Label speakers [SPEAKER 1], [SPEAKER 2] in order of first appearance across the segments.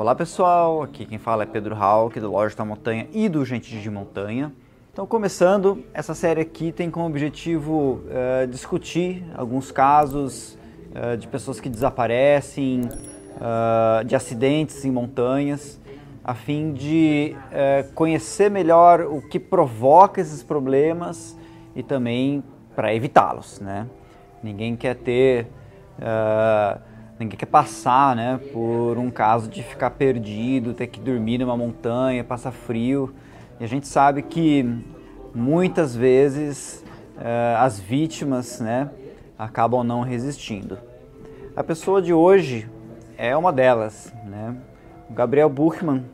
[SPEAKER 1] Olá pessoal, aqui quem fala é Pedro Hauck do Loja da Montanha e do Gente de Montanha. Então, começando, essa série aqui tem como objetivo uh, discutir alguns casos uh, de pessoas que desaparecem, uh, de acidentes em montanhas, a fim de conhecer melhor o que provoca esses problemas e também para evitá-los, né? Ninguém quer ter ninguém quer passar né, por um caso de ficar perdido, ter que dormir numa montanha, passar frio. E a gente sabe que muitas vezes uh, as vítimas né, acabam não resistindo. A pessoa de hoje é uma delas. Né? O Gabriel Buchmann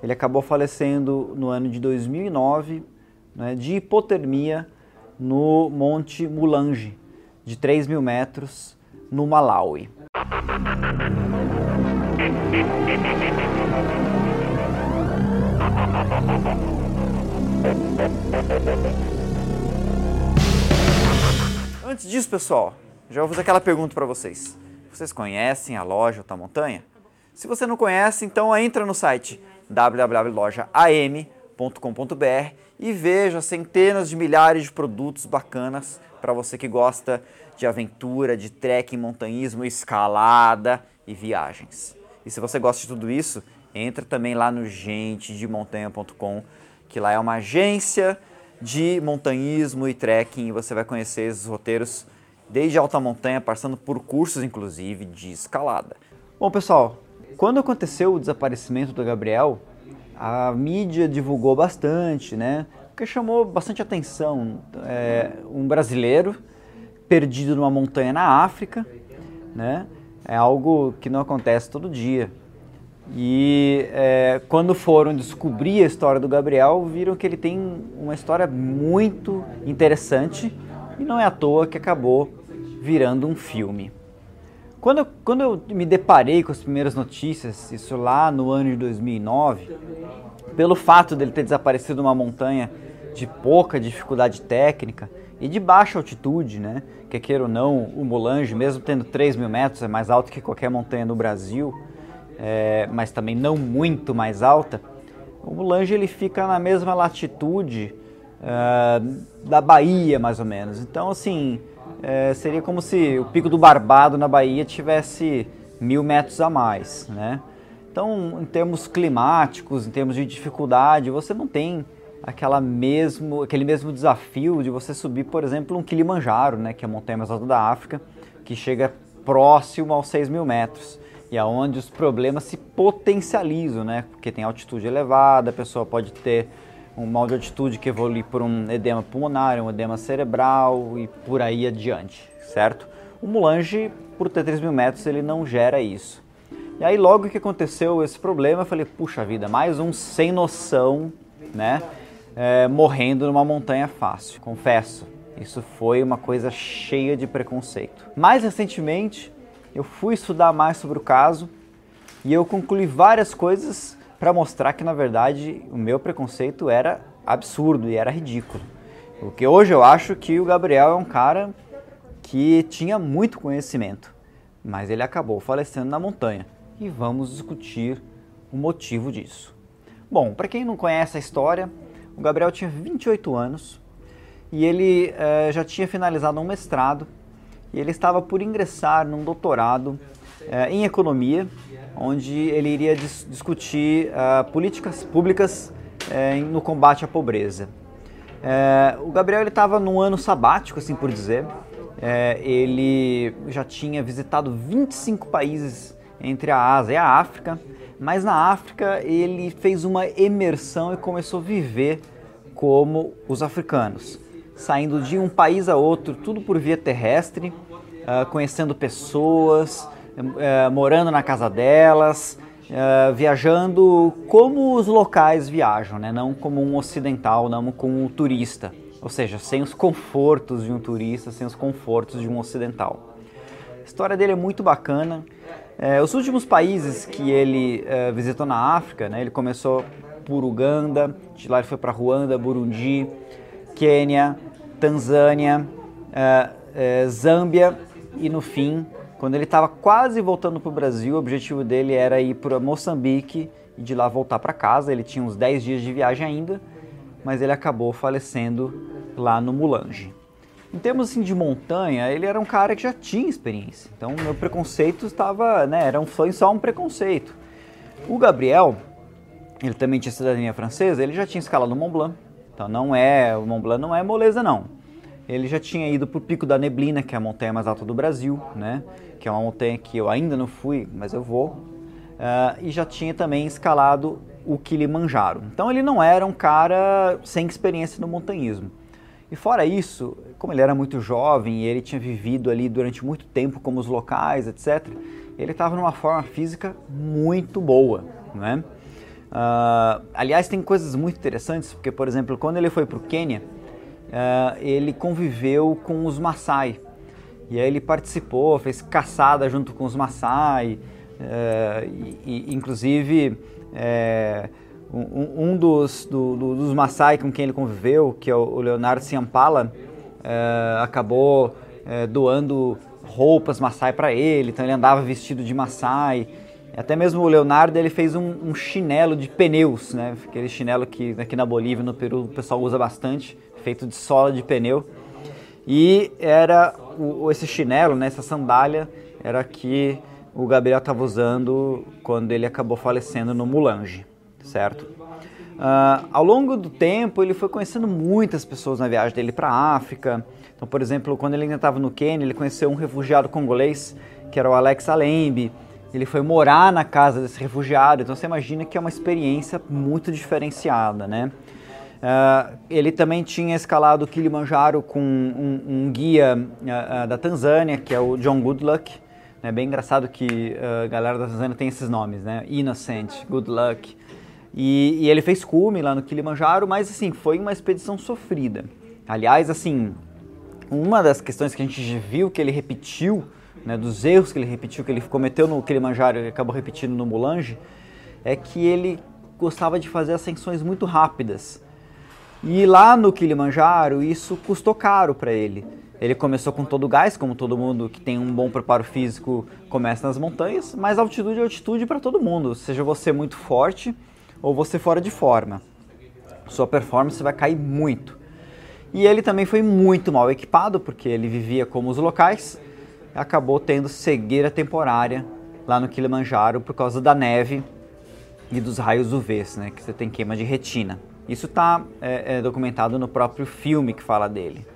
[SPEAKER 1] ele acabou falecendo no ano de 2009 né, de hipotermia no Monte Mulange, de 3 mil metros, no Malawi. Antes disso, pessoal, já vou fazer aquela pergunta para vocês. Vocês conhecem a loja Alta Montanha? Se você não conhece, então entra no site www.lojaam.com.br e veja centenas de milhares de produtos bacanas para você que gosta de aventura, de trekking, montanhismo, escalada e viagens. E se você gosta de tudo isso, entra também lá no gentedemontanha.com, que lá é uma agência de montanhismo e trekking e você vai conhecer esses roteiros desde alta montanha, passando por cursos inclusive de escalada. Bom, pessoal, quando aconteceu o desaparecimento do Gabriel, a mídia divulgou bastante, né? Porque chamou bastante atenção. É, um brasileiro perdido numa montanha na África, né? É algo que não acontece todo dia. E é, quando foram descobrir a história do Gabriel, viram que ele tem uma história muito interessante e não é à toa que acabou virando um filme. Quando eu, quando eu me deparei com as primeiras notícias, isso lá no ano de 2009, pelo fato dele ter desaparecido numa montanha de pouca dificuldade técnica, e de baixa altitude, né? Que queira ou não, o Molange, mesmo tendo 3 mil metros, é mais alto que qualquer montanha no Brasil, é, mas também não muito mais alta. O Molange ele fica na mesma latitude uh, da Bahia, mais ou menos. Então, assim, é, seria como se o Pico do Barbado na Bahia tivesse mil metros a mais, né? Então, em termos climáticos, em termos de dificuldade, você não tem aquela mesmo, aquele mesmo desafio de você subir, por exemplo, um Kilimanjaro, né, que é a montanha mais alta da África, que chega próximo aos 6 mil metros. E aonde os problemas se potencializam, né, porque tem altitude elevada, a pessoa pode ter um mal de altitude que evolui por um edema pulmonar, um edema cerebral e por aí adiante, certo? O Mulange, por ter 3 mil metros, ele não gera isso. E aí logo que aconteceu esse problema, eu falei, puxa vida, mais um sem noção, né? é, morrendo numa montanha fácil. Confesso, isso foi uma coisa cheia de preconceito. Mais recentemente, eu fui estudar mais sobre o caso e eu concluí várias coisas para mostrar que na verdade o meu preconceito era absurdo e era ridículo. Porque hoje eu acho que o Gabriel é um cara que tinha muito conhecimento, mas ele acabou falecendo na montanha e vamos discutir o motivo disso. Bom, para quem não conhece a história, o Gabriel tinha 28 anos e ele eh, já tinha finalizado um mestrado e ele estava por ingressar num doutorado eh, em economia, onde ele iria dis discutir uh, políticas públicas eh, no combate à pobreza. o Gabriel estava num ano sabático, assim por dizer. ele já tinha visitado 25 países entre a Ásia e a África mas na África ele fez uma imersão e começou a viver como os africanos, saindo de um país a outro, tudo por via terrestre, uh, conhecendo pessoas, uh, morando na casa delas, uh, viajando como os locais viajam, né? não como um ocidental, não como um turista, ou seja, sem os confortos de um turista, sem os confortos de um ocidental. A história dele é muito bacana. É, os últimos países que ele é, visitou na África, né, ele começou por Uganda, de lá ele foi para Ruanda, Burundi, Quênia, Tanzânia, é, é, Zâmbia e no fim quando ele estava quase voltando para o Brasil, o objetivo dele era ir para Moçambique e de lá voltar para casa. Ele tinha uns 10 dias de viagem ainda, mas ele acabou falecendo lá no Mulange. Em termos assim, de montanha, ele era um cara que já tinha experiência. Então, meu preconceito estava, né, era um, foi só um preconceito. O Gabriel, ele também tinha cidadania francesa, ele já tinha escalado o Mont Blanc. Então, não é, o Mont Blanc não é moleza não. Ele já tinha ido para o Pico da Neblina, que é a montanha mais alta do Brasil, né? Que é uma montanha que eu ainda não fui, mas eu vou. Uh, e já tinha também escalado o Kilimanjaro. Então ele não era um cara sem experiência no montanhismo. E fora isso, como ele era muito jovem e ele tinha vivido ali durante muito tempo como os locais, etc., ele estava numa forma física muito boa, né? Uh, aliás, tem coisas muito interessantes, porque, por exemplo, quando ele foi para o Quênia, uh, ele conviveu com os Maasai. E aí ele participou, fez caçada junto com os Maasai, uh, e, e, inclusive é, um, um dos, do, do, dos Maasai com quem ele conviveu, que é o Leonardo Ciampala, é, acabou é, doando roupas Maasai para ele, então ele andava vestido de Maasai. Até mesmo o Leonardo ele fez um, um, chinelo de pneus, né? aquele chinelo que aqui na Bolívia, no Peru, o pessoal usa bastante, feito de sola de pneu. E era o, esse chinelo, né, essa sandália, era que o Gabriel estava usando quando ele acabou falecendo no Mulange, certo? Uh, ao longo do tempo, ele foi conhecendo muitas pessoas na viagem dele para a África. Então, por exemplo, quando ele ainda estava no Quênia, ele conheceu um refugiado congolês, que era o Alex Alembe. Ele foi morar na casa desse refugiado. Então, você imagina que é uma experiência muito diferenciada, né? Uh, ele também tinha escalado Kilimanjaro com um, um guia uh, uh, da Tanzânia, que é o John Goodluck. É bem engraçado que a galera da Tanzânia tem esses nomes, né? Innocent, Good Luck. E, e, ele fez cume lá no Kilimanjaro, mas assim, foi uma expedição sofrida. Aliás, assim, uma das questões que a gente viu que ele repetiu, né, dos erros que ele repetiu, que ele cometeu no Kilimanjaro e acabou repetindo no Mulange, é que ele gostava de fazer ascensões muito rápidas. E lá no Kilimanjaro, isso custou caro para ele. Ele começou com todo o gás, como todo mundo que tem um bom preparo físico começa nas montanhas, mas altitude é altitude para todo mundo, seja você muito forte ou você fora de forma. Sua performance vai cair muito. E ele também foi muito mal equipado, porque ele vivia como os locais, acabou tendo cegueira temporária lá no Kilimanjaro por causa da neve e dos raios UVs, né, que você tem queima de retina. Isso está é, é, documentado no próprio filme que fala dele.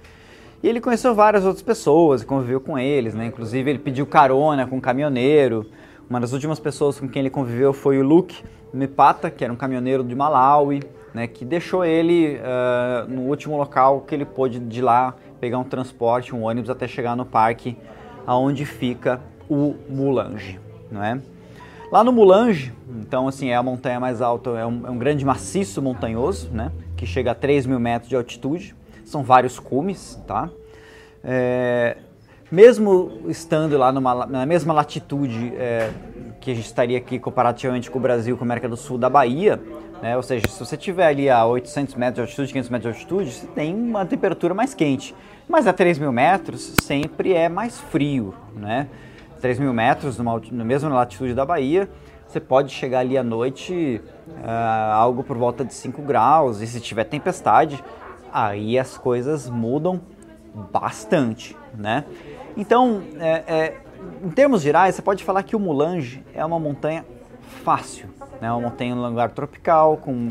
[SPEAKER 1] E ele conheceu várias outras pessoas, conviveu com eles, né? Inclusive ele pediu carona com um caminhoneiro. Uma das últimas pessoas com quem ele conviveu foi o Luke Mepata, que era um caminhoneiro de Malawi, né? Que deixou ele uh, no último local que ele pôde de lá pegar um transporte, um ônibus até chegar no parque aonde fica o Mulange, não é? Lá no Mulange, então assim, é a montanha mais alta, é um, é um grande maciço montanhoso, né? Que chega a 3 mil metros de altitude. São vários cumes, tá? É, mesmo estando lá numa, na mesma latitude é, que a gente estaria aqui comparativamente com o Brasil, com a América do Sul, da Bahia, né? ou seja, se você estiver ali a 800 metros de altitude, 500 metros de altitude, você tem uma temperatura mais quente. Mas a 3 mil metros sempre é mais frio, né? 3 mil metros, numa, na mesma latitude da Bahia, você pode chegar ali à noite uh, algo por volta de 5 graus, e se tiver tempestade, aí as coisas mudam bastante, né? Então, é, é, em termos gerais, você pode falar que o Mulange é uma montanha fácil, né? Uma montanha em um lugar tropical, com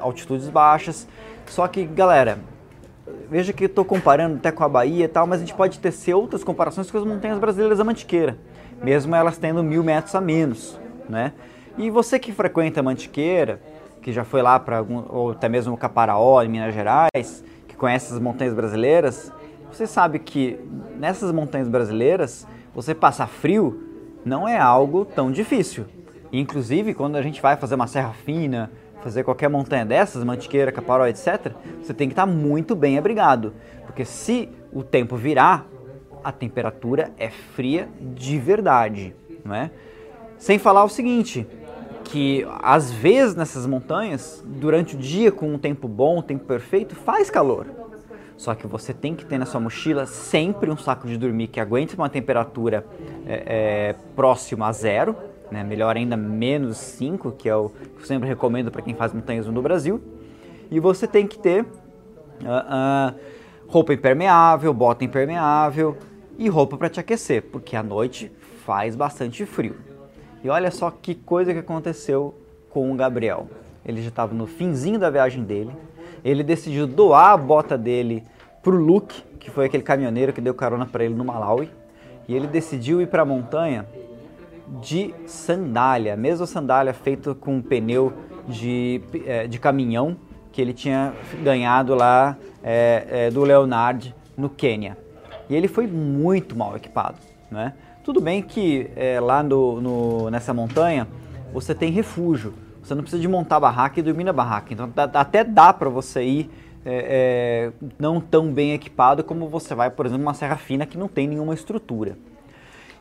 [SPEAKER 1] altitudes baixas, só que, galera, veja que estou comparando até com a Bahia e tal, mas a gente pode tecer outras comparações com as montanhas brasileiras da Mantiqueira, mesmo elas tendo mil metros a menos, né? E você que frequenta a Mantiqueira, que já foi lá para ou até mesmo o Caparaó, em Minas Gerais, que conhece as montanhas brasileiras, você sabe que nessas montanhas brasileiras, você passar frio não é algo tão difícil. Inclusive, quando a gente vai fazer uma serra fina, fazer qualquer montanha dessas, Mantiqueira, Caparó, etc., você tem que estar muito bem abrigado, porque se o tempo virar, a temperatura é fria de verdade, não é? Sem falar o seguinte, que às vezes nessas montanhas, durante o dia com um tempo bom, um tempo perfeito, faz calor. Só que você tem que ter na sua mochila sempre um saco de dormir que aguente uma temperatura é, é, próxima a zero, né? melhor ainda menos 5, que é o que eu sempre recomendo para quem faz montanhismo no Brasil. E você tem que ter uh, uh, roupa impermeável, bota impermeável e roupa para te aquecer, porque à noite faz bastante frio. E olha só que coisa que aconteceu com o Gabriel. Ele já estava no finzinho da viagem dele. Ele decidiu doar a bota dele pro Luke, que foi aquele caminhoneiro que deu carona para ele no Malawi. E ele decidiu ir para a montanha de sandália, mesma sandália feita com pneu de, é, de caminhão que ele tinha ganhado lá é, é, do Leonard no Quênia. E ele foi muito mal equipado, né? Tudo bem que é, lá no, no, nessa montanha você tem refúgio, você não precisa de montar barraca e dormir na barraca. Então dá, até dá para você ir não tão bem equipado como você vai, por exemplo, uma serra fina que não tem nenhuma estrutura.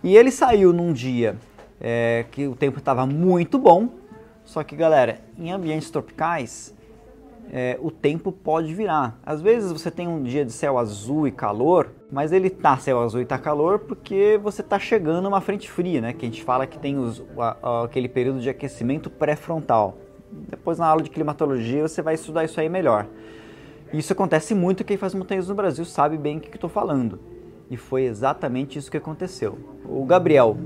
[SPEAKER 1] E ele saiu num dia é, que o tempo estava muito bom, só que galera, em ambientes tropicais é, o tempo pode virar. Às vezes você tem um dia de céu azul e calor, mas ele tá céu azul e tá calor porque você tá chegando uma frente fria, né? Que a gente fala que tem os, a, a, aquele período de aquecimento pré-frontal. Depois na aula de climatologia você vai estudar isso aí melhor. Isso acontece muito, quem faz montanhas no Brasil sabe bem o que estou falando. E foi exatamente isso que aconteceu. O Gabriel,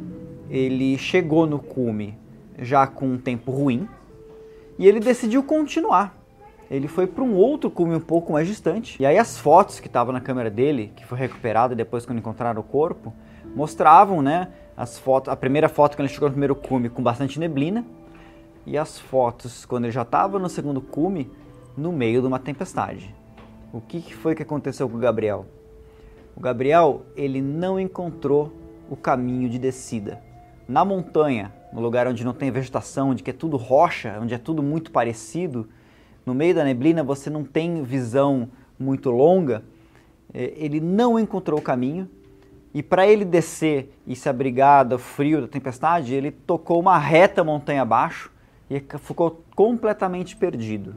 [SPEAKER 1] ele chegou no cume já com um tempo ruim e ele decidiu continuar ele foi para um outro cume um pouco mais distante. E aí as fotos que estavam na câmera dele, que foi recuperada depois quando encontraram o corpo, mostravam, né, as fotos, a primeira foto quando ele chegou no primeiro cume com bastante neblina e as fotos quando ele já estava no segundo cume no meio de uma tempestade. O que foi que aconteceu com o Gabriel? O Gabriel, ele não encontrou o caminho de descida. Na montanha, no lugar onde não tem vegetação, onde é tudo rocha, onde é tudo muito parecido, no meio da neblina você não tem visão muito longa, é, ele não encontrou o caminho e para ele descer e se abrigar do frio da tempestade, ele tocou uma reta montanha abaixo e ficou completamente perdido.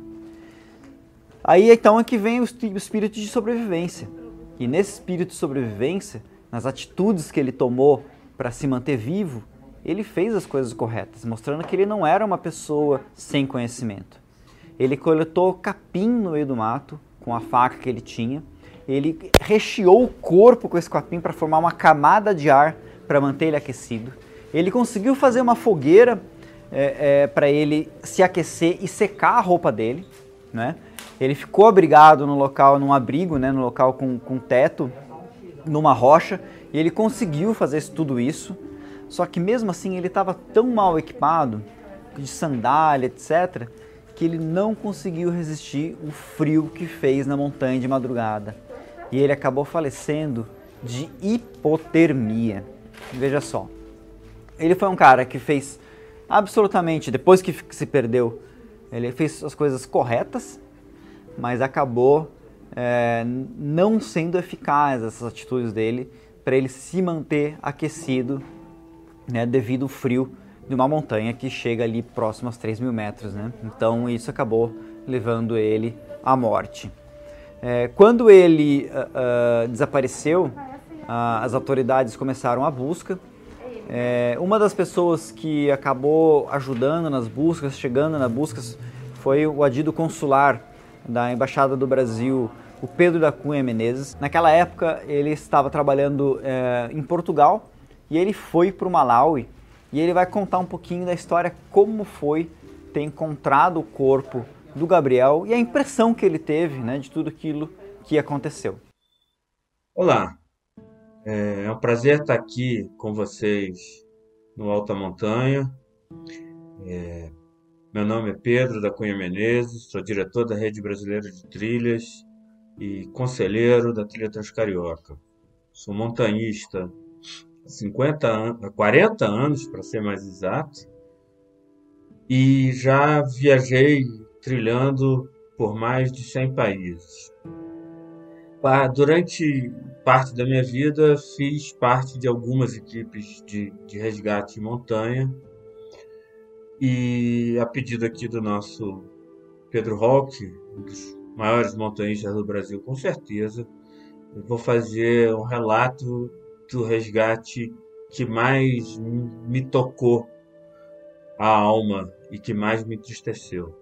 [SPEAKER 1] Aí então é que vem o espírito de sobrevivência. E nesse espírito de sobrevivência, nas atitudes que ele tomou para se manter vivo, ele fez as coisas corretas, mostrando que ele não era uma pessoa sem conhecimento. Ele coletou capim no meio do mato com a faca que ele tinha. Ele recheou o corpo com esse capim para formar uma camada de ar para manter ele aquecido. Ele conseguiu fazer uma fogueira é, é, para ele se aquecer e secar a roupa dele. Né? Ele ficou abrigado no local, num abrigo, né, no local com, com teto, numa rocha, e ele conseguiu fazer tudo isso. Só que mesmo assim ele estava tão mal equipado, de sandália, etc., que ele não conseguiu resistir o frio que fez na montanha de madrugada. E ele acabou falecendo de hipotermia. Veja só. Ele foi um cara que fez absolutamente, depois que se perdeu, ele fez as coisas corretas, mas acabou é, não sendo eficaz essas atitudes dele para ele se manter aquecido né, devido ao frio de uma montanha que chega ali próximo aos 3 mil metros, né? Então isso acabou levando ele à morte. É, quando ele uh, uh, desapareceu, uh, as autoridades começaram a busca. É, uma das pessoas que acabou ajudando nas buscas, chegando nas buscas, foi o adido consular da Embaixada do Brasil, o Pedro da Cunha Menezes. Naquela época ele estava trabalhando é, em Portugal e ele foi para o Malawi e ele vai contar um pouquinho da história como foi ter encontrado o corpo do Gabriel e a impressão que ele teve né, de tudo aquilo que aconteceu.
[SPEAKER 2] Olá, é, é um prazer estar aqui com vocês no Alta Montanha. É, meu nome é Pedro da Cunha Menezes, sou diretor da Rede Brasileira de Trilhas e conselheiro da Trilha Transcarioca. Sou montanhista 50 anos, 40 anos para ser mais exato, e já viajei trilhando por mais de 100 países. Durante parte da minha vida, fiz parte de algumas equipes de, de resgate em montanha, e a pedido aqui do nosso Pedro Roque, um dos maiores montanhistas do Brasil, com certeza. Eu vou fazer um relato do resgate que mais me tocou a alma e que mais me entristeceu.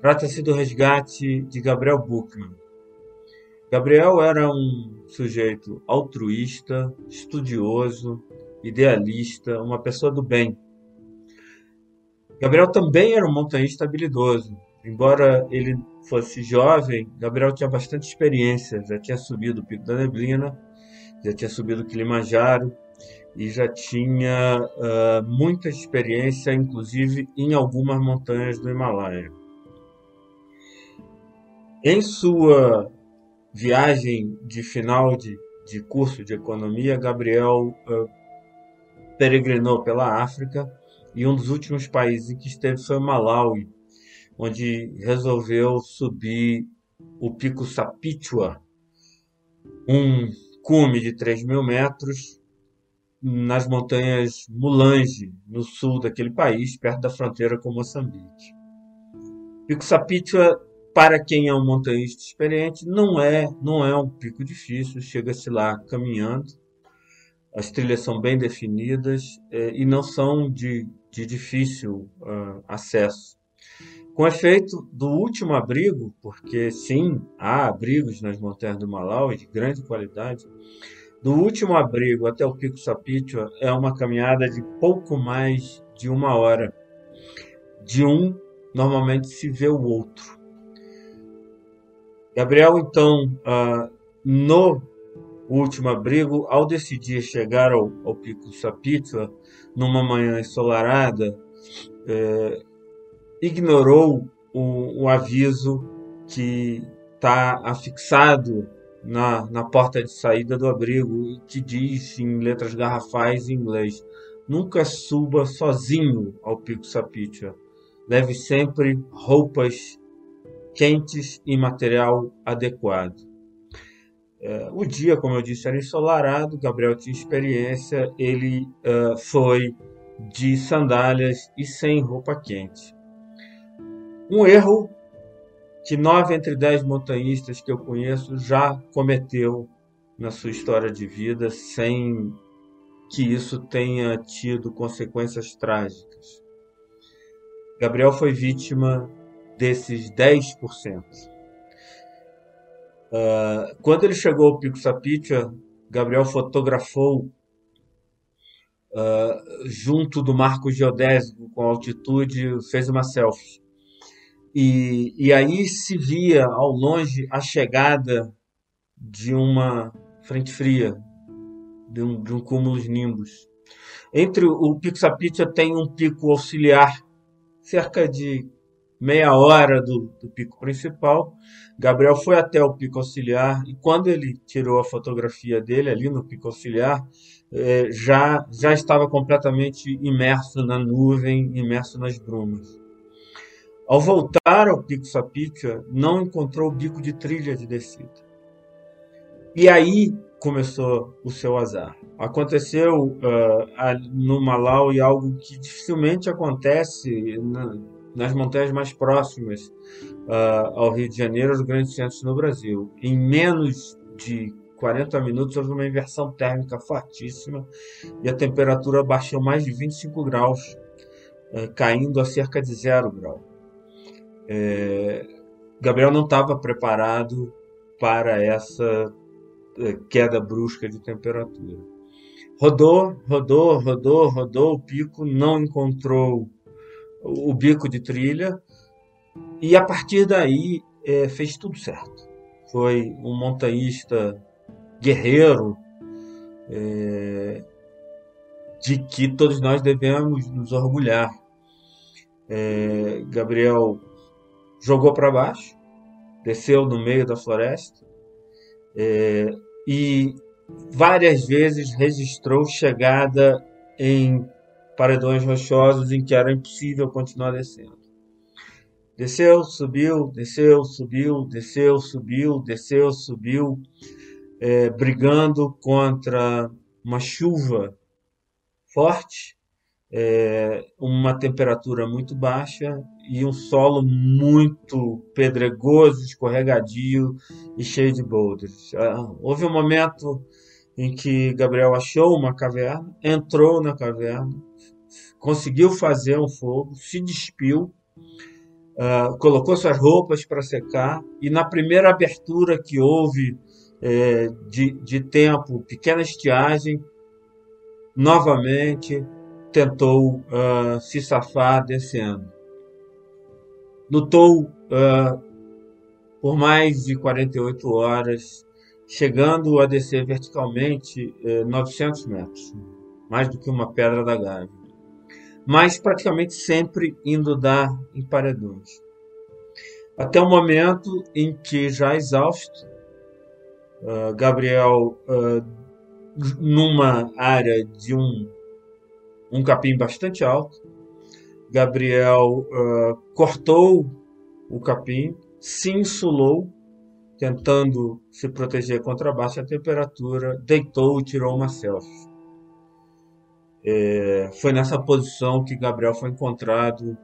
[SPEAKER 2] Trata-se do resgate de Gabriel Buchmann. Gabriel era um sujeito altruísta, estudioso, idealista, uma pessoa do bem. Gabriel também era um montanhista habilidoso. Embora ele fosse jovem, Gabriel tinha bastante experiência, já tinha subido o Pico da Neblina, já tinha subido o Kilimanjaro e já tinha uh, muita experiência, inclusive em algumas montanhas do Himalaia. Em sua viagem de final de, de curso de economia, Gabriel uh, peregrinou pela África e um dos últimos países em que esteve foi Malawi, onde resolveu subir o Pico Sapichua, um cume de 3 mil metros nas montanhas Mulange, no sul daquele país, perto da fronteira com Moçambique. Pico Sapichua para quem é um montanhista experiente, não é, não é um pico difícil, chega-se lá caminhando. As trilhas são bem definidas é, e não são de, de difícil uh, acesso. Com efeito do último abrigo, porque sim, há abrigos nas montanhas do Malawi de grande qualidade, do último abrigo até o Pico Sapichua é uma caminhada de pouco mais de uma hora. De um, normalmente se vê o outro. Gabriel, então, uh, no último abrigo, ao decidir chegar ao, ao Pico Sapitva, numa manhã ensolarada, eh, ignorou o, o, aviso que está afixado na, na porta de saída do abrigo, que diz em letras garrafais em inglês: nunca suba sozinho ao Pico Sapitva. Leve sempre roupas quentes e material adequado. É, o dia, como eu disse, era ensolarado, Gabriel tinha experiência, ele uh, foi de sandálias e sem roupa quente. Um erro que nove entre dez montanhistas que eu conheço já cometeu na sua história de vida sem que isso tenha tido consequências trágicas. Gabriel foi vítima desses 10%. Uh, ah, quando ele chegou ao Pico Sapitia, Gabriel fotografou uh, junto do marco geodésico com altitude, fez uma selfie. E, e aí se via ao longe a chegada de uma frente fria, de um, de um cúmulo de nimbus. Entre o Pico Sapitia tem um pico auxiliar, cerca de meia hora do, do, pico principal. Gabriel foi até o pico auxiliar e quando ele tirou a fotografia dele ali no pico auxiliar, eh, já, já estava completamente imerso na nuvem, imerso nas brumas. Ao voltar ao pico Sapitia, não encontrou o bico de trilha de descida. E aí começou o seu azar. Aconteceu uh, no Malawi algo que dificilmente acontece na, nas montanhas mais próximas uh, ao Rio de Janeiro, aos grandes centros no Brasil. Em menos de 40 minutos houve uma inversão térmica fortíssima e a temperatura baixou mais de 25 graus, uh, caindo a cerca de zero grau. É, Gabriel não estava preparado para essa uh, queda brusca de temperatura. Rodou, rodou, rodou, rodou o pico, não encontrou o bico de trilha e a partir daí é, fez tudo certo. Foi um montanhista guerreiro é, de que todos nós devemos nos orgulhar. É, Gabriel jogou para baixo, desceu no meio da floresta é, e várias vezes registrou chegada em paredões rochosos em que era impossível continuar descendo. Desceu, subiu, desceu, subiu, desceu, subiu, desceu, subiu, é, brigando contra uma chuva forte é, uma temperatura muito baixa e um solo muito pedregoso, escorregadio e cheio de boulders. Ah, houve um momento em que Gabriel achou uma caverna, entrou na caverna, conseguiu fazer um fogo, se despiu, uh, colocou suas roupas para secar e na primeira abertura que houve é, de, de tempo, pequena estiagem, novamente tentou uh, se safar descendo. Lutou uh, por mais de 48 horas, chegando a descer verticalmente uh, 900 metros, mais do que uma pedra da Gávea, mas praticamente sempre indo dar em paredões. Até o momento em que, já exausto, uh, Gabriel, uh, numa área de um um capim bastante alto. Gabriel uh, cortou o capim, se insulou, tentando se proteger contra a baixa temperatura, deitou e tirou uma selfie. É, foi nessa posição que Gabriel foi encontrado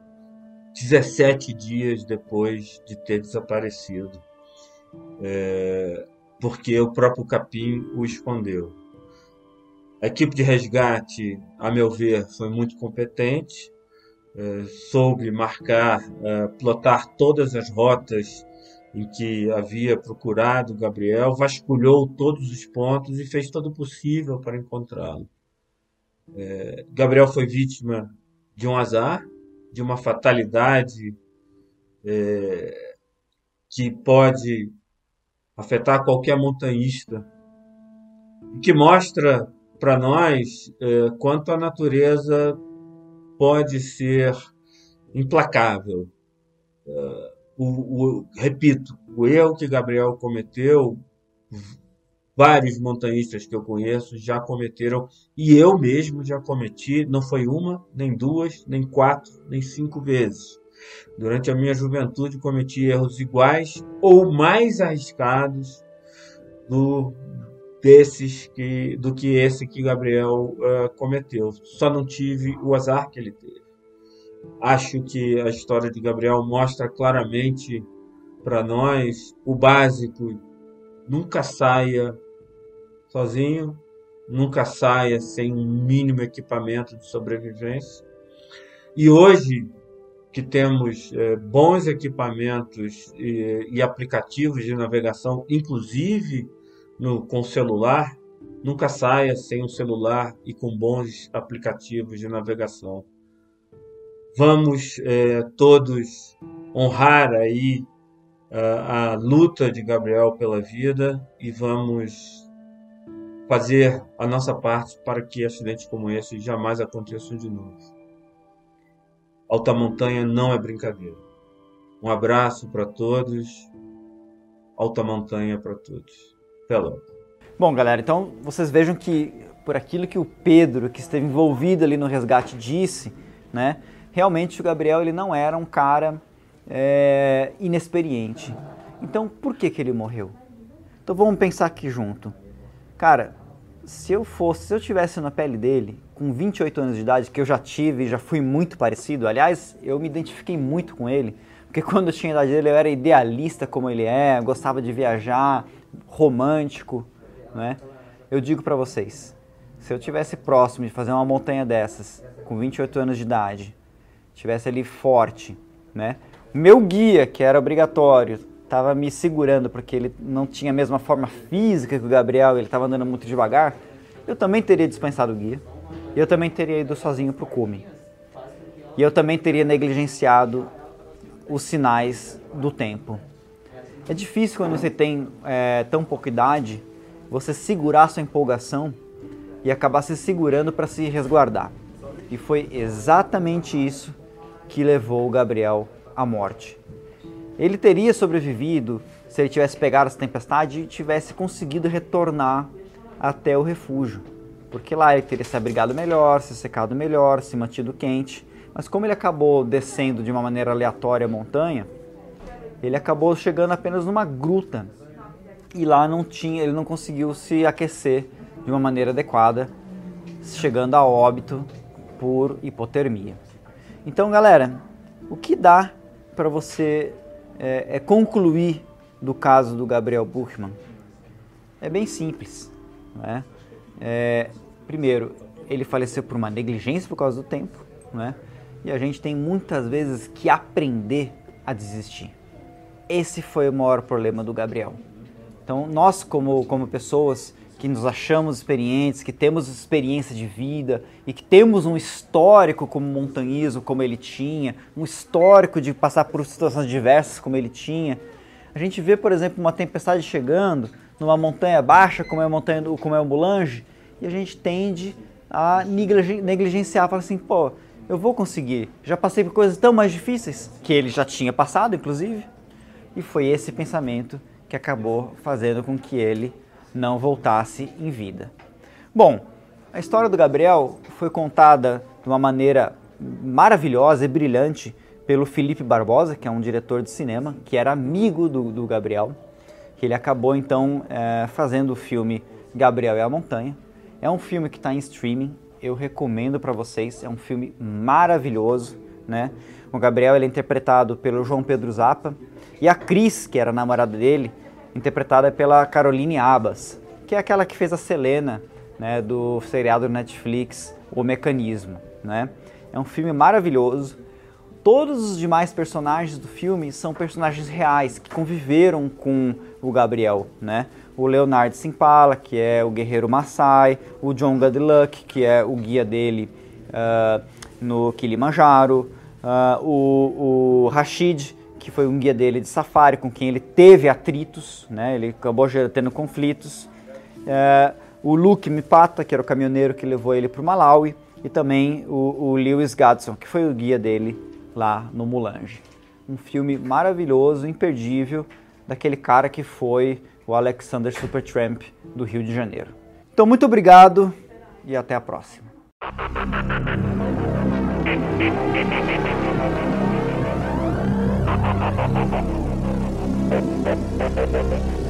[SPEAKER 2] 17 dias depois de ter desaparecido, é, porque o próprio capim o escondeu. A equipe de resgate, a meu ver, foi muito competente, soube marcar, é, plotar todas as rotas em que havia procurado Gabriel, vasculhou todos os pontos e fez todo o possível para encontrá-lo. É, Gabriel foi vítima de um azar, de uma fatalidade que pode afetar qualquer montanhista, e que mostra para nós quanto a natureza pode ser implacável. É, o, o, repito, o erro que Gabriel cometeu, vários montanhistas que eu conheço já cometeram, e eu mesmo já cometi, não foi uma, nem duas, nem quatro, nem cinco vezes. Durante a minha juventude cometi erros iguais ou mais arriscados do, desses que do que esse que Gabriel uh, cometeu. Só não tive o azar que ele teve. Acho que a história de Gabriel mostra claramente para nós o básico: nunca saia sozinho, nunca saia sem um mínimo equipamento de sobrevivência. E hoje que temos é, bons equipamentos e, e aplicativos de navegação, inclusive no, com celular, nunca saia sem um celular e com bons aplicativos de navegação. Vamos é, todos honrar aí a, a luta de Gabriel pela vida e vamos fazer a nossa parte para que acidentes como esse jamais aconteçam de novo. Alta montanha não é brincadeira. Um abraço para todos. Alta montanha para todos. Hello.
[SPEAKER 1] Bom, galera, então vocês vejam que por aquilo que o Pedro, que esteve envolvido ali no resgate, disse, né? Realmente o Gabriel ele não era um cara é, inexperiente. Então, por que que ele morreu? Então vamos pensar aqui junto. Cara, se eu fosse, se eu tivesse na pele dele, com 28 anos de idade, que eu já tive e já fui muito parecido, aliás, eu me identifiquei muito com ele, porque quando eu tinha a idade dele eu era idealista como ele é, gostava de viajar, romântico, né? Eu digo para vocês, se eu tivesse próximo de fazer uma montanha dessas, com 28 anos de idade, tivesse ali forte, né? Meu guia, que era obrigatório, estava me segurando porque ele não tinha a mesma forma física que o Gabriel, ele estava andando muito devagar, eu também teria dispensado o guia. E eu também teria ido sozinho para o cume. E eu também teria negligenciado os sinais do tempo. É difícil quando você tem é, tão pouca idade você segurar sua empolgação e acabar se segurando para se resguardar. E foi exatamente isso que levou o Gabriel à morte. Ele teria sobrevivido se ele tivesse pegado essa tempestade e tivesse conseguido retornar até o refúgio, porque lá ele teria se abrigado melhor, se secado melhor, se mantido quente. Mas como ele acabou descendo de uma maneira aleatória a montanha, ele acabou chegando apenas numa gruta e lá não tinha, ele não conseguiu se aquecer de uma maneira adequada, chegando a óbito por hipotermia. Então, galera, o que dá para você é, é concluir do caso do Gabriel Buchmann? É bem simples. Né? É, primeiro, ele faleceu por uma negligência por causa do tempo, né? e a gente tem muitas vezes que aprender a desistir. Esse foi o maior problema do Gabriel. Então, nós, como, como pessoas que nos achamos experientes, que temos experiência de vida e que temos um histórico como montanhismo, como ele tinha, um histórico de passar por situações diversas, como ele tinha, a gente vê, por exemplo, uma tempestade chegando numa montanha baixa, como é a montanha do, como é o Mulange, e a gente tende a negligenciar, falar assim, pô, eu vou conseguir. Já passei por coisas tão mais difíceis que ele já tinha passado, inclusive. E foi esse pensamento que acabou fazendo com que ele não voltasse em vida. Bom, a história do Gabriel foi contada de uma maneira maravilhosa e brilhante pelo Felipe Barbosa, que é um diretor de cinema, que era amigo do, do Gabriel, que ele acabou então é, fazendo o filme Gabriel e a Montanha. É um filme que está em streaming, eu recomendo para vocês, é um filme maravilhoso, né? O Gabriel ele é interpretado pelo João Pedro Zappa e a Cris, que era namorada dele, interpretada pela Caroline Abas, que é aquela que fez a Selena, né, do seriado Netflix O Mecanismo, né? É um filme maravilhoso. Todos os demais personagens do filme são personagens reais que conviveram com o Gabriel, né? O Leonardo Simpala, que é o guerreiro Maasai, o John Godluck, que é o guia dele uh, no Kilimanjaro, uh, o, o Rashid, que foi um guia dele de safari, com quem ele teve atritos, né? ele acabou tendo conflitos. É, o Luke Mipata, que era o caminhoneiro que levou ele para o Malawi, e também o, o, Lewis Gadson, que foi o guia dele lá no Mulange. Um filme maravilhoso, imperdível, daquele cara que foi o Alexander Supertramp do Rio de Janeiro. Então, muito obrigado e até a próxima. ¡Gracias!